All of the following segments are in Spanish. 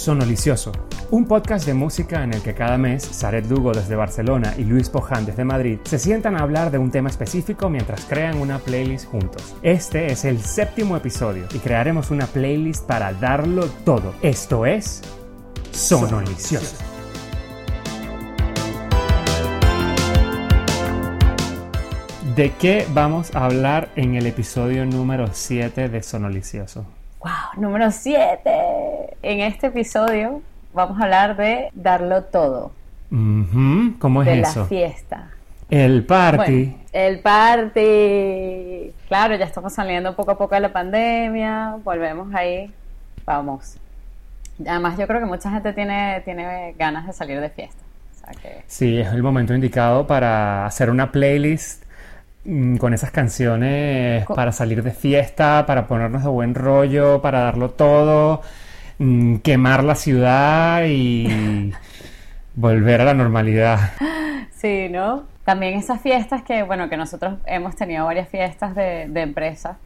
Sonolicioso, un podcast de música en el que cada mes Saret Lugo desde Barcelona y Luis Poján desde Madrid se sientan a hablar de un tema específico mientras crean una playlist juntos. Este es el séptimo episodio y crearemos una playlist para darlo todo. Esto es Sonolicioso. ¿De qué vamos a hablar en el episodio número 7 de Sonolicioso? ¡Wow! Número 7. En este episodio vamos a hablar de darlo todo. ¿Cómo es de eso? la fiesta. El party. Bueno, el party. Claro, ya estamos saliendo poco a poco de la pandemia. Volvemos ahí. Vamos. Además, yo creo que mucha gente tiene, tiene ganas de salir de fiesta. O sea que. Sí, es el momento indicado para hacer una playlist mm, con esas canciones Co- para salir de fiesta, para ponernos de buen rollo, para darlo todo, mm, quemar la ciudad y volver a la normalidad. Sí, ¿no? También esas fiestas que, bueno, que nosotros hemos tenido varias fiestas de, de empresa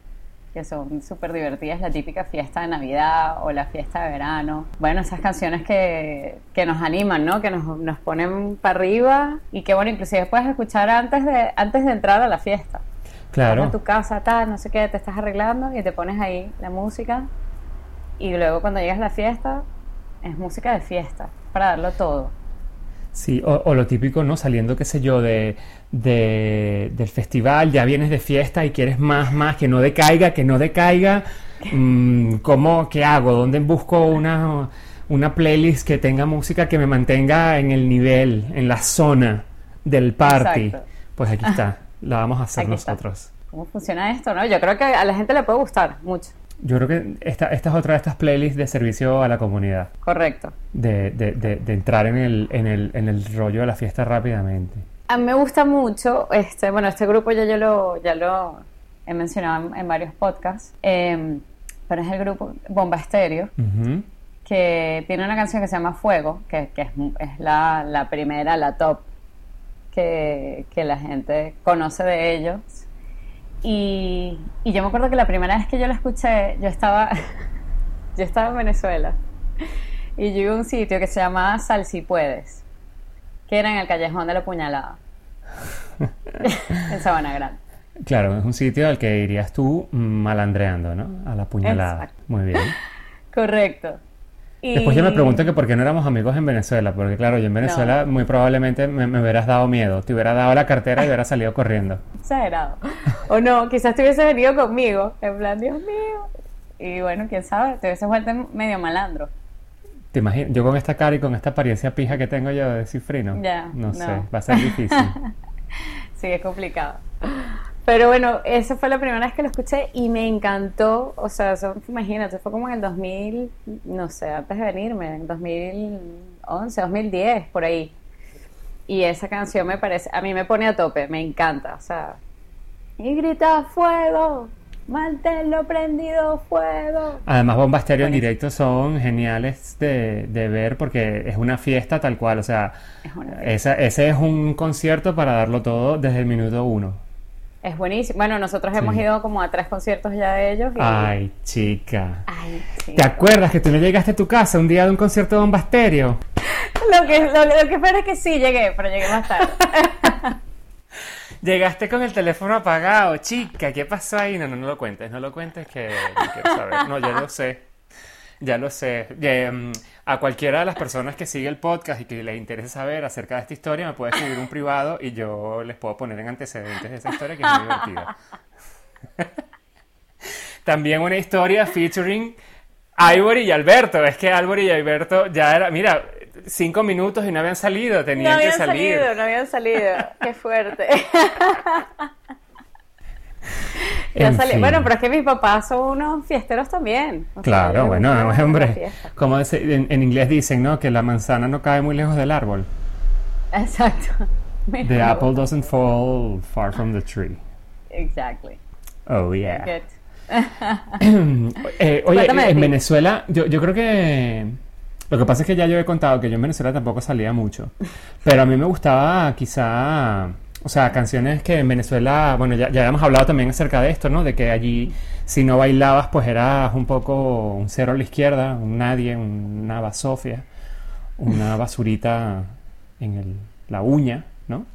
que son súper divertidas, la típica fiesta de Navidad o la fiesta de verano. Bueno, esas canciones que, que nos animan, ¿no? Que nos, nos ponen para arriba y que, bueno, inclusive puedes escuchar antes de, antes de entrar a la fiesta. Estás Claro. en tu casa, tal, no sé qué, te estás arreglando y te pones ahí la música y luego cuando llegas a la fiesta es música de fiesta, para darlo todo. Sí, o, o lo típico, ¿no? Saliendo, qué sé yo, de, de- del festival, ya vienes de fiesta y quieres más, más, que no decaiga, que no decaiga. Mm, ¿cómo, qué hago? ¿Dónde busco una, una playlist que tenga música que me mantenga en el nivel, en la zona del party? Exacto. Pues aquí está, la vamos a hacer Aquí está. nosotros. ¿Cómo funciona esto, no? Yo creo que a la gente le puede gustar mucho. Yo creo que esta, esta es otra de estas playlists de servicio a la comunidad, Correcto. de, de- de- de entrar en el, en, el, en el rollo de la fiesta rápidamente. A mí me gusta mucho, este, bueno, este grupo ya yo lo, ya lo he mencionado en, en varios podcasts, eh, pero es el grupo Bomba Estéreo, que tiene una canción que se llama Fuego, que, que es, es la, la primera, la top, que, que la gente conoce de ellos. Y, y yo me acuerdo que la primera vez que yo la escuché, yo estaba, yo estaba en Venezuela y yo iba a un sitio que se llamaba Sal si puedes, que era en el callejón de la puñalada, en Sabana Grande. Claro, es un sitio al que irías tú malandreando, ¿no? A la puñalada. Exacto. Muy bien. Correcto. Después yo me pregunto que por qué no éramos amigos en Venezuela, porque claro, yo en Venezuela muy probablemente me, me hubieras dado miedo, te hubiera dado la cartera y hubieras salido corriendo. Exagerado. O no, quizás te hubieses venido conmigo, en plan, Dios mío. Y bueno, quién sabe, te hubieses vuelto medio malandro. ¿Te imaginas? Yo con esta cara y con esta apariencia pija que tengo yo de cifrino. Ya, no, no. sé, va a ser difícil. Sí, es complicado. Pero bueno, esa fue la primera vez que lo escuché y me encantó. O sea, eso, imagínate, fue como en el 2000, no sé, antes de venirme, en 2011, 2010, por ahí. Y esa canción me parece, a mí me pone a tope, me encanta. O sea, y grita fuego, manténlo prendido fuego. Además, Bomba Estéreo en directo son geniales de, de ver porque es una fiesta tal cual. O sea, Es esa- ese es un concierto para darlo todo desde el minuto uno. Es buenísimo. Bueno, nosotros hemos ido como a tres conciertos ya de ellos. Y... Ay, chica. Ay, sí. ¿Te acuerdas que tú no llegaste a tu casa un día de un concierto de Bomba Estéreo? Lo que, lo, lo que espero es que sí llegué, pero llegué más tarde. Llegaste con el teléfono apagado, chica, ¿qué pasó ahí? No, no, no lo cuentes, no lo cuentes que no quiero saber. No, ya lo sé, ya lo sé. Eh, a cualquiera de las personas que sigue el podcast y que les interese saber acerca de esta historia, me puede escribir un privado y yo les puedo poner en antecedentes de esa historia que es muy divertida. También una historia featuring Ivory y Alberto. Es que Ivory y Alberto ya era, mira, cinco minutos y no habían salido, No tenían que habían salir. salido, no habían salido. Qué fuerte. Ya. Bueno, pero es que mis papás son unos fiesteros también. O Claro, bueno, hombre, como en, en inglés dicen, ¿no? Que la manzana no cae muy lejos del árbol. Exacto. The apple doesn't fall far from the tree. Exactly. Oh, yeah. Good. Eh, oye, en. Venezuela, yo, yo creo que... Lo que pasa es que ya yo he contado que yo en Venezuela tampoco salía mucho. Pero a mí me gustaba quizá O sea, canciones que en Venezuela, bueno, ya, ya hemos hablado también acerca de esto, ¿no? De que allí si no bailabas, pues eras un poco un cero a la izquierda, un nadie, una basofia, una basurita en el- la uña, ¿no?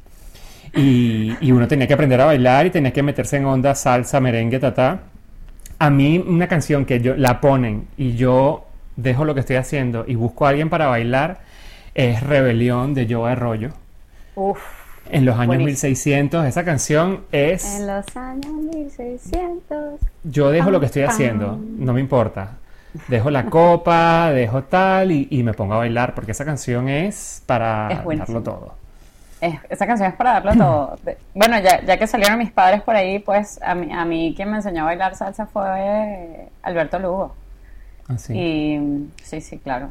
Y, y uno tenía que aprender a bailar y tenía que meterse en onda salsa, merengue, tatá. A mí una canción que yo la ponen y yo dejo lo que estoy haciendo y busco a alguien para bailar es Rebelión de Joe Arroyo. Uf, En los años Buenísimo. 1600 esa canción es... en los años 1600. Yo dejo lo que estoy haciendo, no me importa. Dejo la copa, dejo tal y, y me pongo a bailar porque esa canción es para Es darlo todo. Es- esa canción es para darlo todo. Bueno, ya, ya que salieron mis padres por ahí, pues a mí, a mí quien me enseñó a bailar salsa fue Alberto Lugo. Así. Y mm, sí, sí, claro.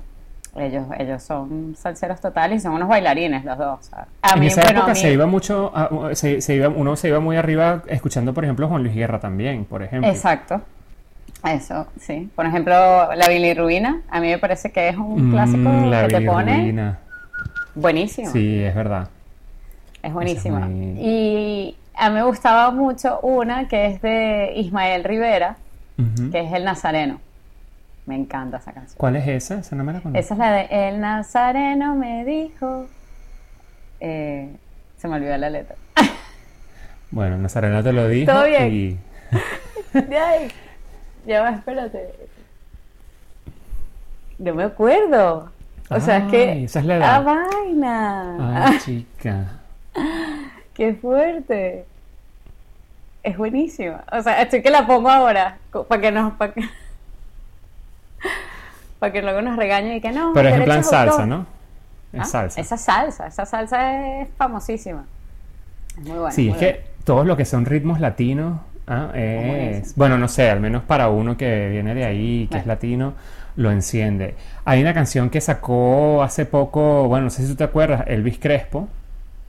Ellos, ellos son salseros totales y son unos bailarines los dos. a en mí, esa bueno, a época mí- se iba mucho, a- se, se iba, uno se iba muy arriba escuchando, por ejemplo, Juan Luis Guerra también, por ejemplo. Exacto. Eso, sí. Por ejemplo, la bilirruina, a mí me parece que es un clásico Mm, la que te pone bilirrubina. buenísimo. Sí, es verdad. Es buenísima. muy- Y a mí me gustaba mucho una que es de Ismael Rivera, que es El Nazareno. Me encanta esa canción. ¿Cuál es esa? Esa no me la conozco. Esa es la de El Nazareno me dijo. Eh, se me olvidó la letra. Bueno, Nazareno te lo dijo. Todo bien. y- Ay, ya va, espérate. No me acuerdo. O sea, es que. esa es la edad. ¡Ah, vaina! Ay, chica. ¡Qué fuerte! Es buenísima. O sea, estoy que la pongo ahora. Para que nos. Para que, para que luego nos regañen y que no. Pero es en plan salsa, ¿no? Es Ah, salsa. Esa salsa, esa salsa es famosísima. Es muy buena. Sí, muy es que todos lo que son ritmos latinos, ah, es- bueno, no sé, al menos para uno que viene de ahí, que es latino, lo enciende. Hay una canción que sacó hace poco, bueno, no sé si tú te acuerdas, Elvis Crespo.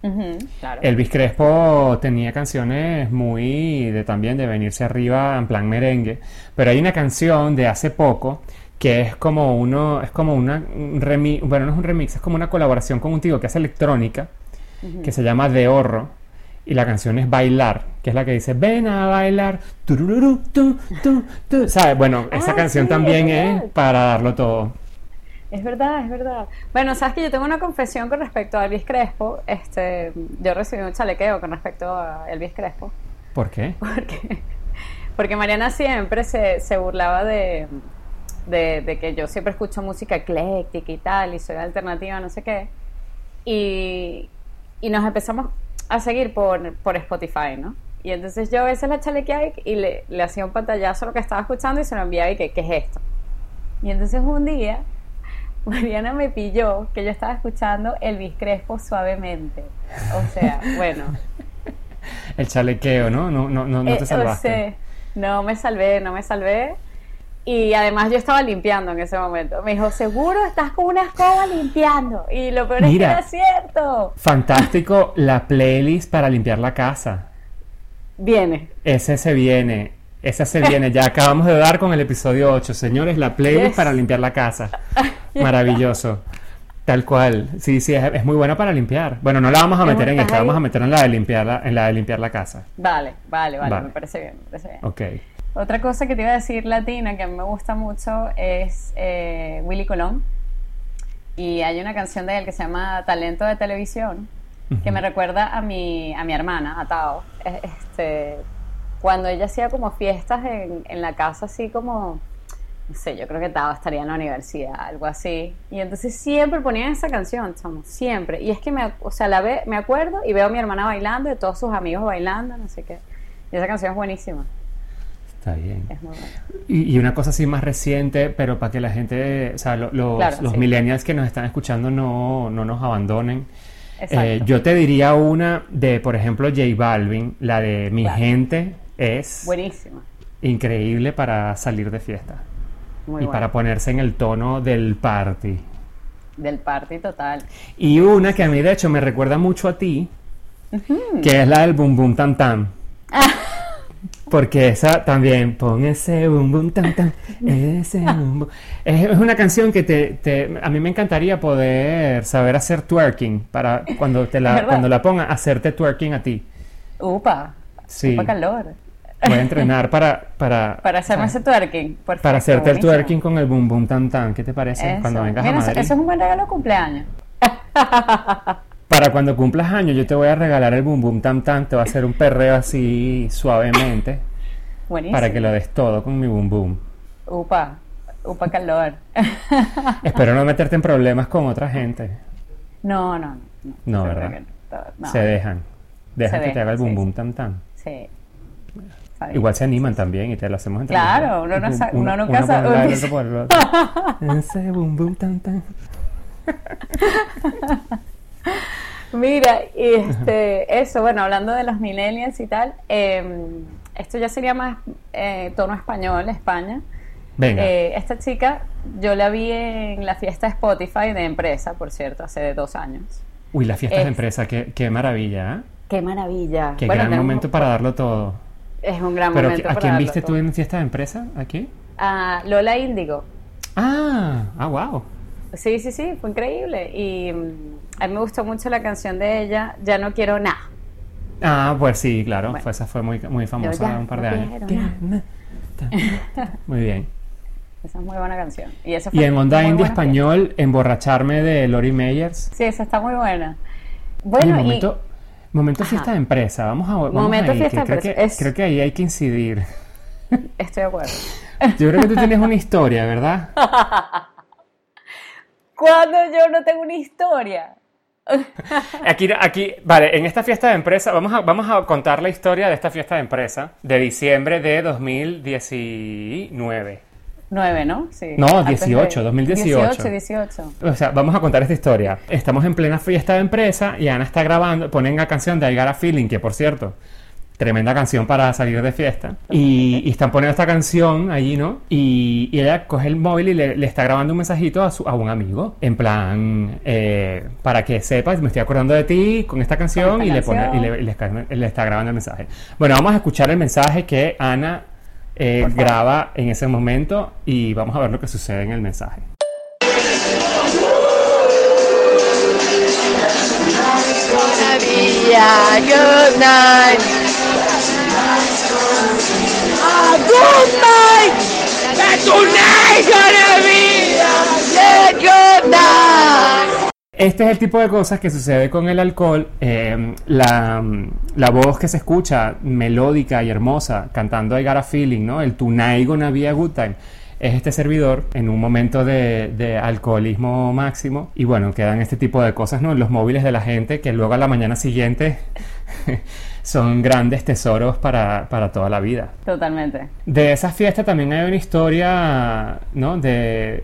Ujú, claro. Elvis Crespo tenía canciones muy de también de venirse arriba en plan merengue, pero hay una canción de hace poco que es como uno, es como una un remix, bueno, no es un remix, es como una colaboración con un tío que hace electrónica que se llama De Horro y la canción es Bailar, que es la que dice ven a bailar, turururu, tu, tu, tu. ¿Sabes? Bueno, esa Ah, canción sí, también es para darlo todo. Es verdad, es verdad. Bueno, sabes que yo tengo una confesión con respecto a Elvis Crespo. Este, yo recibí un chalequeo con respecto a Elvis Crespo. ¿Por qué? Porque, porque Mariana siempre se, se burlaba de, de, de que yo siempre escucho música ecléctica y tal, y soy alternativa, no sé qué. Y, y nos empezamos a seguir por, por Spotify, ¿no? Y entonces yo a veces la chalequeaba y, le, le hacía un pantallazo a lo que estaba escuchando y se lo enviaba y que, ¿qué es esto? Y entonces un día Mariana me pilló que yo estaba escuchando Elvis Crespo suavemente. O sea, bueno. El chalequeo, ¿no? No, no, no, no Eh, te o salvaste. sea, no me salvé, no me salvé. Y además yo estaba limpiando en ese momento. Me dijo, seguro estás con una escoba limpiando. Y lo peor Mira. es que era cierto. Fantástico la playlist para limpiar la casa. Viene. Ese se viene. Esa se viene. Ya acabamos de dar con el episodio 8. Señores, la playlist Yes. para limpiar la casa. Maravilloso. Tal cual. Sí, sí, es, es muy buena para limpiar. Bueno, no la vamos a meter en esta, ahí. vamos a meter en la de limpiar la, en la de limpiar la casa. Vale, vale, vale, Vale. me parece bien, me parece bien. Ok. Otra cosa que te iba a decir latina que a mí me gusta mucho es eh, Willy Colón. Y hay una canción de él que se llama Talento de Televisión, que me recuerda a mi, a mi hermana, a Tao. Este, cuando ella hacía como fiestas en, en la casa, así como, no sé, yo creo que Tao estaría en la universidad, algo así. Y entonces siempre ponían esa canción, chamo, siempre. Y es que me, o sea, la ve, me acuerdo y veo a mi hermana bailando, y todos sus amigos bailando, no sé qué. Y esa canción es buenísima, Está bien. es muy. Y, y una cosa así más reciente, pero para que la gente, o sea, lo- los, Claro, los sí. millennials que nos están escuchando no, no nos abandonen. Eh, yo te diría una de, por ejemplo, J Balvin, la de Mi Claro. Gente, es Buenísima. increíble para salir de fiesta Muy y para ponerse en el tono del party. Del party total. Y una que a mí de hecho me recuerda mucho a ti, que es la del Boom Boom Tam Tam. Porque esa también, pon ese boom boom tan tan, ese boom boom. Es, es una canción que te, te- a mí me encantaría poder saber hacer twerking para cuando te ¿Es la, cuando la ponga, hacerte twerking a ti. Upa, Sí. upa calor. Voy a entrenar para, para, Para hacerme ese twerking. Perfecto, para hacerte el twerking con el boom boom tan tan. ¿Qué te parece? Eso. Cuando vengas Mira, a Madrid. eso es un buen regalo de cumpleaños. Para cuando cumplas años, yo te voy a regalar el boom boom tam tam. Te voy a hacer un perreo así suavemente Buenísimo. para que lo des todo con mi boom boom. Upa, upa calor. Espero no meterte en problemas con otra gente. no, no, no. No, ¿verdad? no. Se dejan. Dejan Se que te haga el boom sí, sí. tam tam. Sí. Igual se animan también y te lo hacemos entre Claro, uno no sa- Uno- uno nunca uno sabe- uno. Ese boom boom tam tam. Mira, y este, eso, bueno, hablando de los millennials y tal, eh, esto ya sería más eh, tono español, España. Venga. Eh, esta chica, yo la vi en la fiesta Spotify de empresa, por cierto, hace dos años. Uy, las fiestas de es- empresa, qué, qué maravilla, ¿eh? ¡Qué maravilla! Qué Bueno, gran momento para darlo todo. Es un gran Pero momento ¿a para quién darlo viste tú todo. en fiesta de empresa? ¿Aquí? A Lola Índigo. Ah, ah, wow. Sí, sí, sí, fue increíble. Y mm, a mí me gustó mucho la canción de ella, Ya no quiero nada. Ah, pues sí, claro. Bueno. Fue, esa fue muy, muy famosa ya un par de no años. Muy bien. Esa es muy buena canción. Y, Y en onda buena español, emborracharme de Lori Meyers. Sí, esa está muy buena. Bueno, y momento, momento Ajá. fiesta de empresa. Vamos a vamos Momento ahí, que fiesta de creo, empresa. que, Es- creo que ahí hay que incidir. estoy de acuerdo. Yo creo que tú tienes una historia, ¿verdad? Cuando yo no tengo una historia. Aquí, aquí, vale, en esta fiesta de empresa, vamos a, vamos a contar la historia de esta fiesta de empresa de diciembre de 2019. Nueve, ¿no? Sí. No, Antes de- 18, 2018. 18, 18. O sea, vamos a contar esta historia. Estamos en plena fiesta de empresa y Ana está grabando, ponen la canción de I Got a Feeling, que por cierto, tremenda canción para salir de fiesta. Y, y están poniendo esta canción allí, ¿no? Y, y ella coge el móvil y le, le está grabando un mensajito a, su, a un amigo. En plan, eh, para que sepas, me estoy acordando de ti con esta canción Con y, esta le, pone, y, canción. le, y le está, le está grabando el mensaje. Bueno, vamos a escuchar el mensaje que Ana eh, graba en ese momento y vamos a ver lo que sucede en el mensaje. good night. Good night. That tonight gonna be a good, good night. Este es el tipo de cosas que sucede con el alcohol. eh, la, la voz que se escucha melódica y hermosa cantando I Got a Feeling, ¿no? El Tonight Gonna Be a Good Time. Es este servidor en un momento de, de alcoholismo máximo. Y bueno, quedan este tipo de cosas, ¿no? En los móviles de la gente que luego a la mañana siguiente son grandes tesoros para, para toda la vida. Totalmente. De esa fiesta también hay una historia, ¿no? De...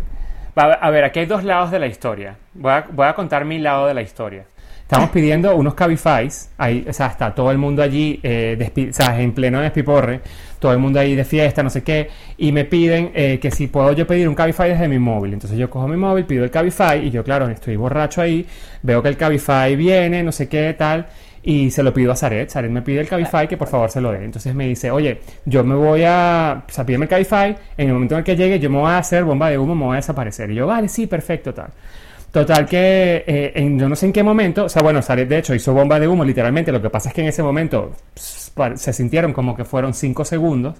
A ver, aquí hay dos lados de la historia. Voy a, voy a contar mi lado de la historia. Estamos pidiendo unos Cabifys, ahí, o sea, está todo el mundo allí, eh, despi- o sea, en pleno despiporre, todo el mundo ahí de fiesta, no sé qué, y me piden eh, que si puedo yo pedir un Cabify desde mi móvil. Entonces yo cojo mi móvil, pido el Cabify, y yo, claro, estoy borracho ahí, veo que el Cabify viene, no sé qué, tal, y se lo pido a Zaret. Zaret me pide el Cabify que por favor se lo dé. Entonces me dice, oye, yo me voy a. O sea, pídeme el Cabify. En el momento en el que llegue, yo me voy a hacer bomba de humo, me voy a desaparecer. Y yo, vale, sí, perfecto, tal. Total que eh, en, yo no sé en qué momento, o sea, bueno, Zaret de hecho hizo bomba de humo literalmente, lo que pasa es que en ese momento pss, se sintieron como que fueron 5 segundos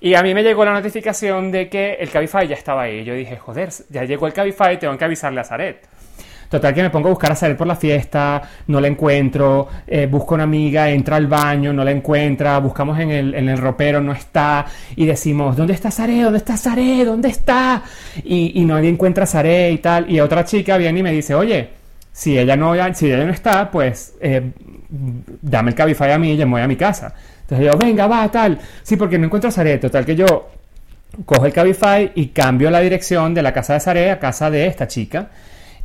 y a mí me llegó la notificación de que el Cabify ya estaba ahí. Yo dije, joder, ya llegó el Cabify, tengo que avisarle a Zaret. Total que me pongo a buscar a Zaret por la fiesta, no la encuentro, eh, busco una amiga, entra al baño, no la encuentra, buscamos en el, en el ropero, no está, y decimos, ¿dónde está Zaret? ¿Dónde está Zaret? ¿Dónde está? Y, y nadie encuentra a Zaret y tal, y otra chica viene y me dice, oye, si ella no, si ella no está, pues eh, dame el Cabify a mí y yo me voy a mi casa. Entonces yo, venga, va, tal, sí, porque no encuentro a Zaret, total que yo cojo el Cabify y cambio la dirección de la casa de Zaret a casa de esta chica.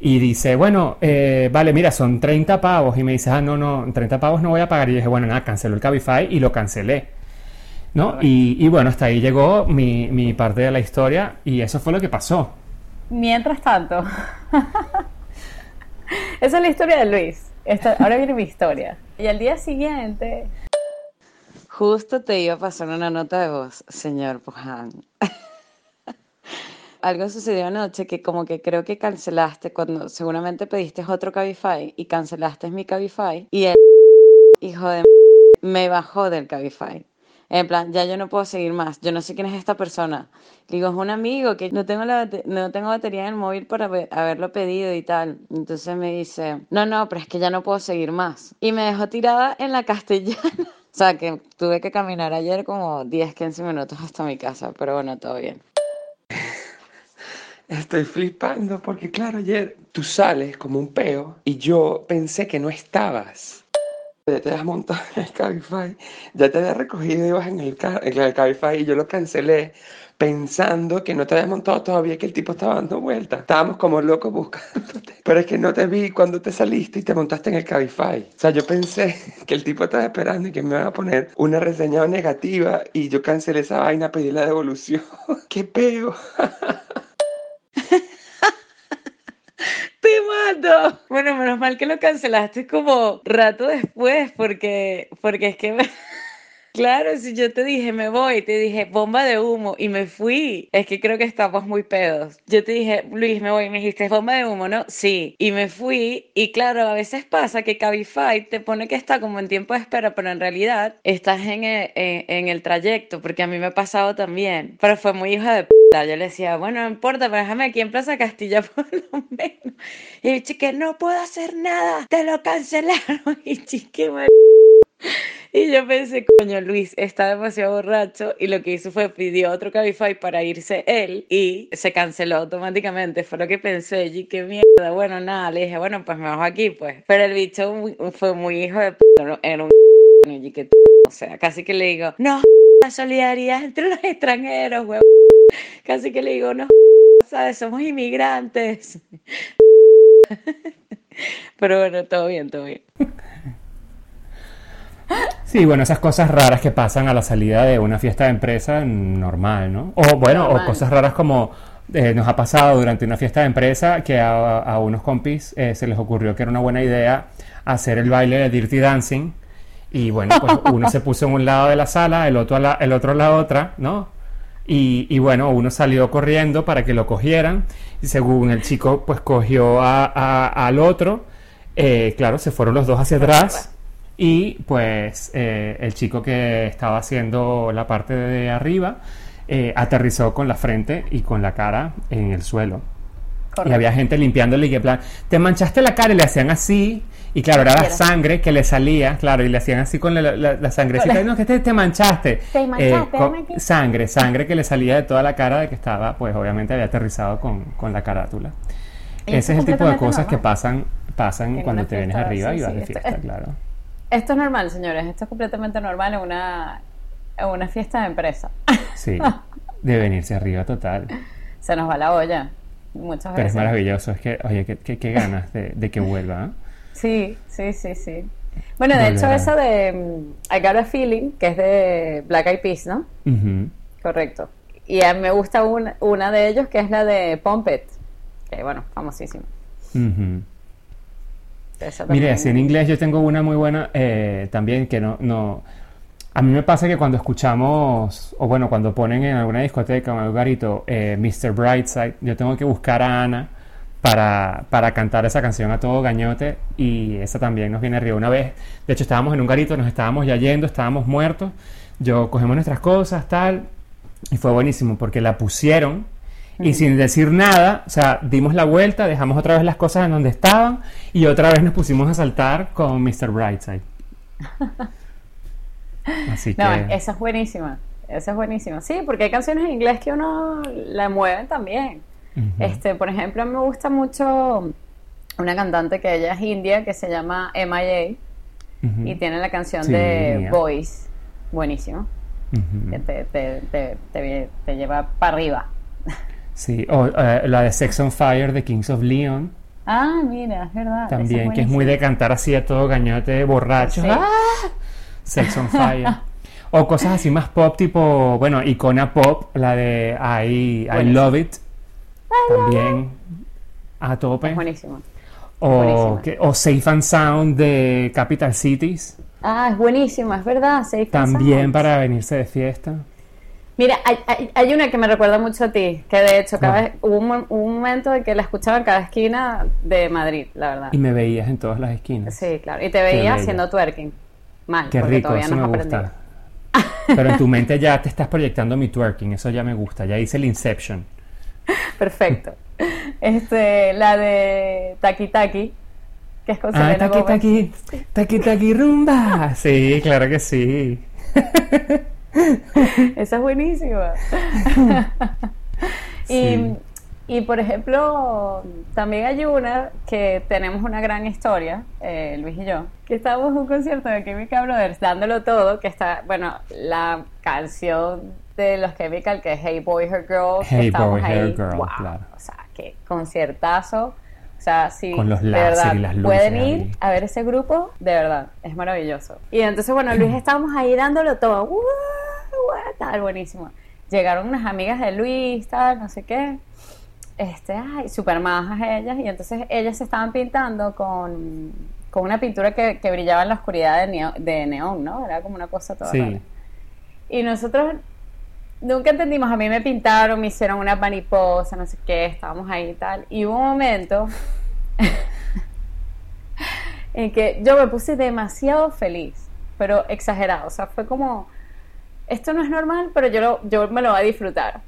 Y dice, bueno, eh, vale, mira, son 30 pavos. Y me dice, ah, no, no, 30 pavos no voy a pagar. Y yo dije, bueno, nada, canceló el Cabify y lo cancelé. ¿No? Y, y bueno, hasta ahí llegó mi, mi parte de la historia y eso fue lo que pasó. Mientras tanto, esa es la historia de Luis. Esta- ahora viene mi historia. Y al día siguiente, Justo te iba a pasar una nota de voz, señor Puján. Algo sucedió anoche que como que creo que cancelaste cuando seguramente pediste otro Cabify y cancelaste mi Cabify y el hijo de me bajó del Cabify. En plan, ya yo no puedo seguir más. Yo no sé quién es esta persona. Digo, es un amigo que no tengo, la, no tengo batería en el móvil para haber- haberlo pedido y tal. Entonces me dice, no, no, pero es que ya no puedo seguir más. Y me dejó tirada en la castellana. O sea, que tuve que caminar ayer como 10, 15 minutos hasta mi casa. Pero bueno, todo bien. Estoy flipando porque, claro, ayer tú sales como un peo y yo pensé que no estabas. Ya te habías montado en el Cabify, ya te había recogido y ibas en el, en el Cabify y yo lo cancelé pensando que no te habías montado todavía, que el tipo estaba dando vueltas. Estábamos como locos buscándote. Pero es que no te vi cuando te saliste y te montaste en el Cabify. O sea, yo pensé que el tipo estaba esperando y que me iba a poner una reseña negativa y yo cancelé esa vaina, pedí la devolución. ¡Qué peo! ¡Te mato! Bueno, menos mal que lo cancelaste como rato después, porque, porque es que me- Claro, si yo te dije me voy, te dije bomba de humo y me fui. Es que creo que estamos muy pedos. Yo te dije, Luis, me voy, me dijiste bomba de humo, ¿no? Sí. Y me fui. Y claro, a veces pasa que Cabify te pone que está como en tiempo de espera, pero en realidad estás en el, en, en el trayecto, porque a mí me ha pasado también. Pero fue muy hija de p. Yo le decía, bueno, no importa, pero déjame aquí en Plaza Castilla por lo menos. Y el chique, no puedo hacer nada, te lo cancelaron. Y chique, y yo pensé, coño, Luis está demasiado borracho y lo que hizo fue pidió otro Cabify para irse él y se canceló automáticamente. Fue lo que pensé, y qué mierda. Bueno, nada, le dije, bueno, pues me bajo aquí, pues. Pero el bicho fue muy hijo de p. Era un y que o sea, casi que le digo, no, la solidaridad entre los extranjeros, huevón. Casi que le digo, no, sabes, somos inmigrantes. Pero bueno, todo bien, todo bien. Sí, bueno, esas cosas raras que pasan a la salida de una fiesta de empresa, normal, ¿no? O bueno, Normal. o cosas raras como eh, nos ha pasado durante una fiesta de empresa que a, a unos compis eh, se les ocurrió que era una buena idea hacer el baile de Dirty Dancing. Y bueno, pues uno se puso en un lado de la sala, el otro, a la- el otro a la otra, ¿no? Y, y bueno, uno salió corriendo para que lo cogieran. Y según el chico, pues cogió a- a- al otro. eh, claro, se fueron los dos hacia atrás. Y pues eh, el chico que estaba haciendo la parte de arriba eh, aterrizó con la frente y con la cara en el suelo. Y había gente limpiándole y que en plan, te manchaste la cara y le hacían así. Y claro, era la sangre que le salía, claro, y le hacían así con la, la, la sangrecita. No, que te, te manchaste. Te manchaste, con- aquí. sangre, sangre que le salía de toda la cara de que estaba, pues obviamente había aterrizado con, con la carátula. Ese es el tipo de cosas que pasan, pasan En cuando te vienes arriba sí, y vas sí, de fiesta, es- claro. Esto es normal, señores. Esto es completamente normal en una, en una fiesta de empresa. Sí, de venirse arriba total. Se nos va la olla. Muchas Pero es maravilloso, es que, oye, qué, qué- qué ganas de, de que vuelva. ¿eh? Sí, sí, sí, sí. Bueno, de hecho, esa de mm, I Got a Feeling, que es de Black Eyed Peas, ¿no? Correcto. Y a mí me gusta una, una de ellos que es la de Pump It, que bueno, famosísima. Esa Mire, también. así en inglés yo tengo una muy buena eh, también que no, no... A mí me pasa que cuando escuchamos, o bueno, cuando ponen en alguna discoteca o en algún garito eh, Mr. Brightside, yo tengo que buscar a Ana para, para cantar esa canción a todo gañote y esa también nos viene arriba. Una vez, de hecho, estábamos en un garito, nos estábamos ya yendo, estábamos muertos, yo cogemos nuestras cosas, tal, y fue buenísimo porque la pusieron y sin decir nada, o sea, dimos la vuelta, dejamos otra vez las cosas en donde estaban y otra vez nos pusimos a saltar con Mr. Brightside. Así que... No, esa es buenísima. Esa es buenísima. Sí, porque hay canciones en inglés que uno la mueven también. Este, por ejemplo, me gusta mucho una cantante que ella es india que se llama MIA Ujú. y tiene la canción Sí, de. Boys. Buenísimo. Que te, te, te, te lleva para arriba. Sí, o eh, la de Sex on Fire de Kings of Leon Ah, mira, es verdad. también, que es muy de cantar así a todo gañote borracho. Sí. ¡Ah! Sex on Fire. O cosas así más pop, tipo, bueno, icona pop, la de I, I. Love It. También a tope. Es buenísimo. O, que- o Safe and Sound de Capital Cities. Ah, es buenísima, es verdad. Safe También para venirse de fiesta. Mira, hay, hay- hay una que me recuerda mucho a ti, que de hecho cada Ah. vez, hubo un, mo- un momento en que la escuchaba en cada esquina de Madrid, la verdad. Y me veías en todas las esquinas. Sí, claro. Y te veía haciendo twerking. Mal, Qué porque rico, todavía eso no me gusta. Pero en tu mente ya te estás proyectando mi twerking, eso ya me gusta, ya hice el Inception. Perfecto. Este, la de Taki Taki, que es con Ah, Gomez. taqui, taqui taqui rumba. Sí, claro que sí. Esa es buenísima. y, Sí. y, por ejemplo, también hay una que tenemos una gran historia, eh, Luis y yo, que estábamos en un concierto de Chemical Brothers dándolo todo, que está, bueno, la canción de los Chemical, que es Hey Boy, Her Girl, Hey Boy, Her ahí, Girl, wow, claro. o sea, qué conciertazo. O sea, si Con los de verdad y las luces pueden ir ahí. a ver ese grupo, de verdad, es maravilloso. Y entonces, bueno, Luis estábamos ahí dándolo todo. ¡Guau! ¡Guau! Tal, buenísimo. Llegaron unas amigas de Luis, tal, no sé qué. Este, ay, súper majas ellas. Y entonces ellas se estaban pintando con, con una pintura que, que brillaba en la oscuridad de, neo- de neón, ¿no? Era como una cosa toda rara. Sí. Y nosotros nunca entendimos, a mí me pintaron, me hicieron una mariposa, no sé qué, estábamos ahí y tal. Y hubo un momento en que yo me puse demasiado feliz, pero exagerado. O sea, fue como, esto no es normal, pero yo, lo- yo me lo voy a disfrutar.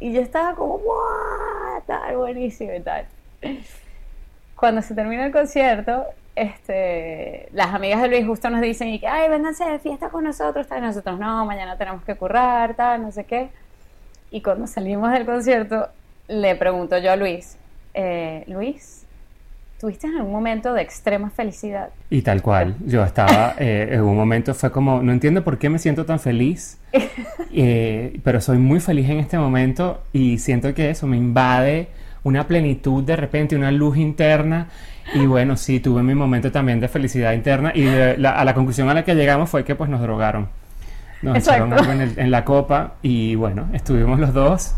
Y yo estaba como, ¡guau! Tal, buenísimo y tal. Cuando se termina el concierto, este, las amigas de Luis justo nos dicen, y que, ay, vénganse de fiesta con nosotros, tal, y nosotros, no, mañana tenemos que currar, tal, no sé qué. Y cuando salimos del concierto, le pregunto yo a Luis, eh, Luis, ¿tuviste en algún momento de extrema felicidad? Y tal cual, yo estaba, eh, en un momento fue como, no entiendo por qué me siento tan feliz, eh, pero soy muy feliz en este momento y siento que eso me invade una plenitud de repente, una luz interna. Y bueno, sí, tuve mi momento también de felicidad interna y de la- a la conclusión a la que llegamos fue que pues nos drogaron. Nos Exacto. echaron algo en, el- en la copa y bueno, estuvimos los dos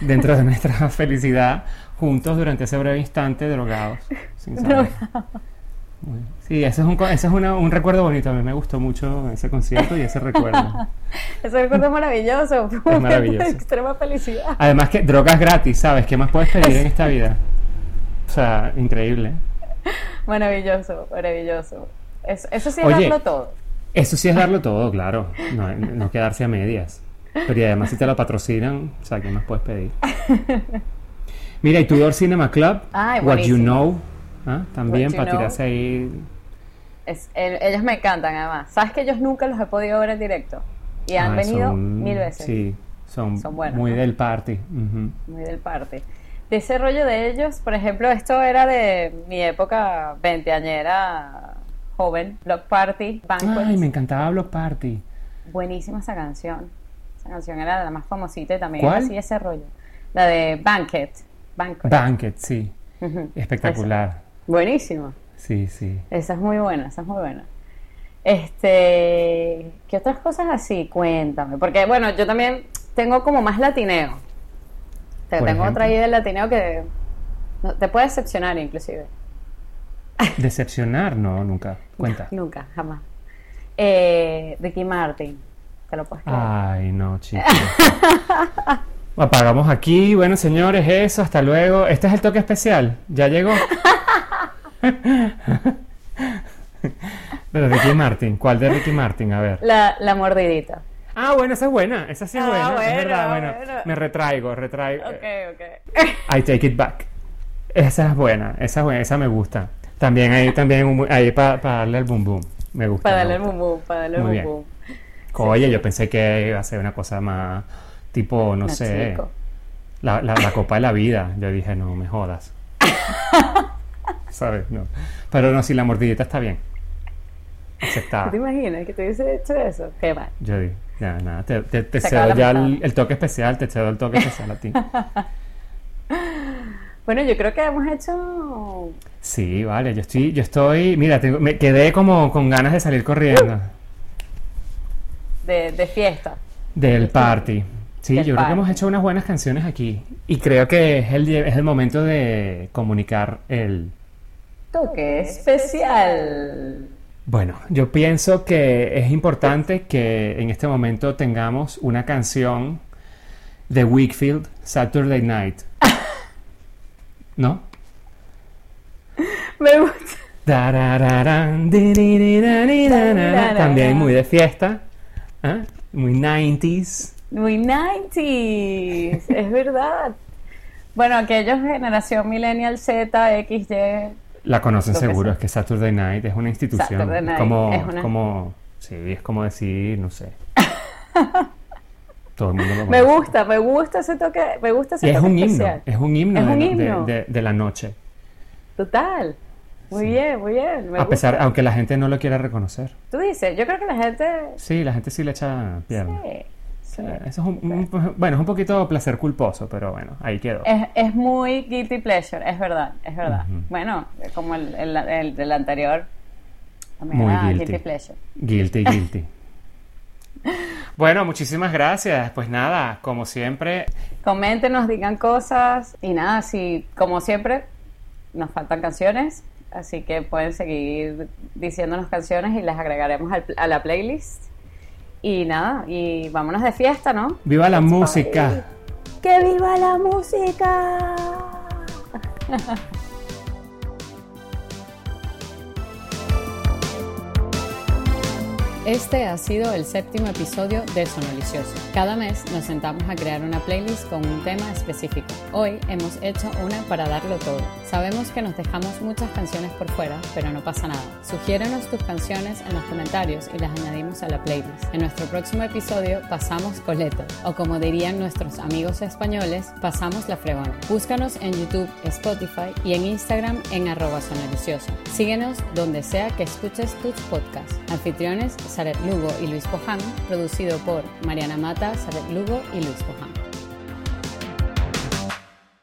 dentro de nuestra felicidad juntos durante ese breve instante drogados. sin saber. Sí, ese es, un, ese es una- un recuerdo bonito. A mí me gustó mucho ese concierto y ese recuerdo. Ese recuerdo es maravilloso, fue momento maravilloso. de extrema felicidad. Además que drogas gratis, ¿sabes? ¿Qué más puedes pedir en esta vida? O sea, increíble. Maravilloso, maravilloso. Eso, eso sí es Oye. darlo todo. Eso sí es darlo todo, claro. No, no quedarse a medias. Pero y además si te lo patrocinan, o sea, ¿qué más puedes pedir? Mira, y Tudor Cinema Club, Ay, What You. Know, ¿ah? también You para Know. tirarse ahí. Es- el- ellos me encantan, además. Sabes que ellos nunca los he podido ver en directo. Y han Ah, venido son- mil veces. Sí, son, Son buenos, muy ¿no? del party. Muy del parte. De ese rollo de ellos, por ejemplo, esto era de mi época veinteañera joven, Block Party, Banquet. Ay, me encantaba Block Party. Buenísima esa canción. Esa canción era la más famosita y también ¿Cuál? así ese rollo. La de Banquet. Banquet. Banquet, sí. Espectacular. Buenísima. Sí, sí. Esa es muy buena, esa es muy buena. Este, ¿qué otras cosas así? Cuéntame, porque bueno, yo también tengo como más latineo. Te Por tengo ejemplo. otra idea del latineo que no- te puede decepcionar inclusive. Decepcionar, no, nunca. Cuenta. Nunca, jamás. Eh, Ricky Martin, te lo puedes creer. Ay, no, chicos. Apagamos aquí. Bueno, señores, eso. Hasta luego. Este es el toque especial. ¿Ya llegó? Pero Ricky Martin. ¿Cuál de Ricky Martin? A ver. La, la mordidita. Ah, bueno, esa es buena. Esa sí es Ah, buena. es bueno, verdad, bueno. bueno. Me retraigo, retraigo. Ok, ok. I take it back. Esa es buena. Esa es buena. Esa me gusta. También ahí, también un- ahí para darle el boom boom. Me gusta. Para darle el gusta. bum bum, para darle bum bien. bum. Oye, yo pensé que iba a ser una cosa más tipo, no No, sé, la, la, la copa de la vida. Yo dije, no, me jodas. ¿Sabes? No. Pero no, si la mordidita está bien. Aceptada. ¿Tú te imaginas que te hubiese hecho eso? Qué mal. Yo dije, ya, nada, te, te, cedo ya el, el toque especial, te cedo el toque especial a ti. Bueno, yo creo que hemos hecho Sí, vale, yo estoy, yo estoy, mira, tengo- me quedé como con ganas de salir corriendo de, de fiesta. del party. Sí, yo creo que hemos hecho unas buenas canciones aquí. Y creo que es el, es el momento de comunicar el, toque especial. Bueno, yo pienso que es importante que en este momento tengamos una canción de Wakefield, Saturday Night. ¿No? Me gusta. También muy de fiesta. ¿ah? Muy 90s. Muy 90s, es verdad. Bueno, aquellos generación millennial Z, XY, La conocen seguro, es que Saturday Night es una institución. Saturday Night como, es una- como, sí, es como decir, no sé. Todo el mundo lo Me gusta, me gusta ese toque, me gusta ese Y es toque un himno, especial. es un himno, Es de, un himno. de- de la noche. Total. Muy bien, muy bien. me A pesar, aunque la gente no lo quiera reconocer. Tú dices, yo creo que la gente... Sí, la gente sí le echa pierna. Sí, sí. Eh, Eso es un, un- bueno, es un poquito placer culposo, pero bueno, ahí quedó. Es, es muy guilty pleasure, es verdad, es verdad. Ujú. Bueno, como el, el, el del anterior, también Muy era guilty. guilty pleasure. Guilty, guilty. bueno, muchísimas gracias. Pues nada, como siempre, Coméntenos, digan cosas y nada, si como siempre nos faltan canciones, así que pueden seguir diciéndonos canciones y las agregaremos al- a la playlist. Y nada, y vámonos de fiesta, ¿no? viva la música. ¡Que viva la música! Este ha sido el séptimo episodio de Sonolicioso. Cada mes nos sentamos a crear una playlist con un tema específico. Hoy hemos hecho una para darlo todo. Sabemos que nos dejamos muchas canciones por fuera, pero no pasa nada. Sugiérenos tus canciones en los comentarios y las añadimos a la playlist. En nuestro próximo episodio pasamos coleto, o como dirían nuestros amigos españoles, pasamos la fregona. Búscanos en YouTube, Spotify y en Instagram en sonolicioso. Síguenos donde sea que escuches tus podcasts. Anfitriones Saret Lugo y Luis Poján, producido por Mariana Mata, Saret Lugo y Luis Poján.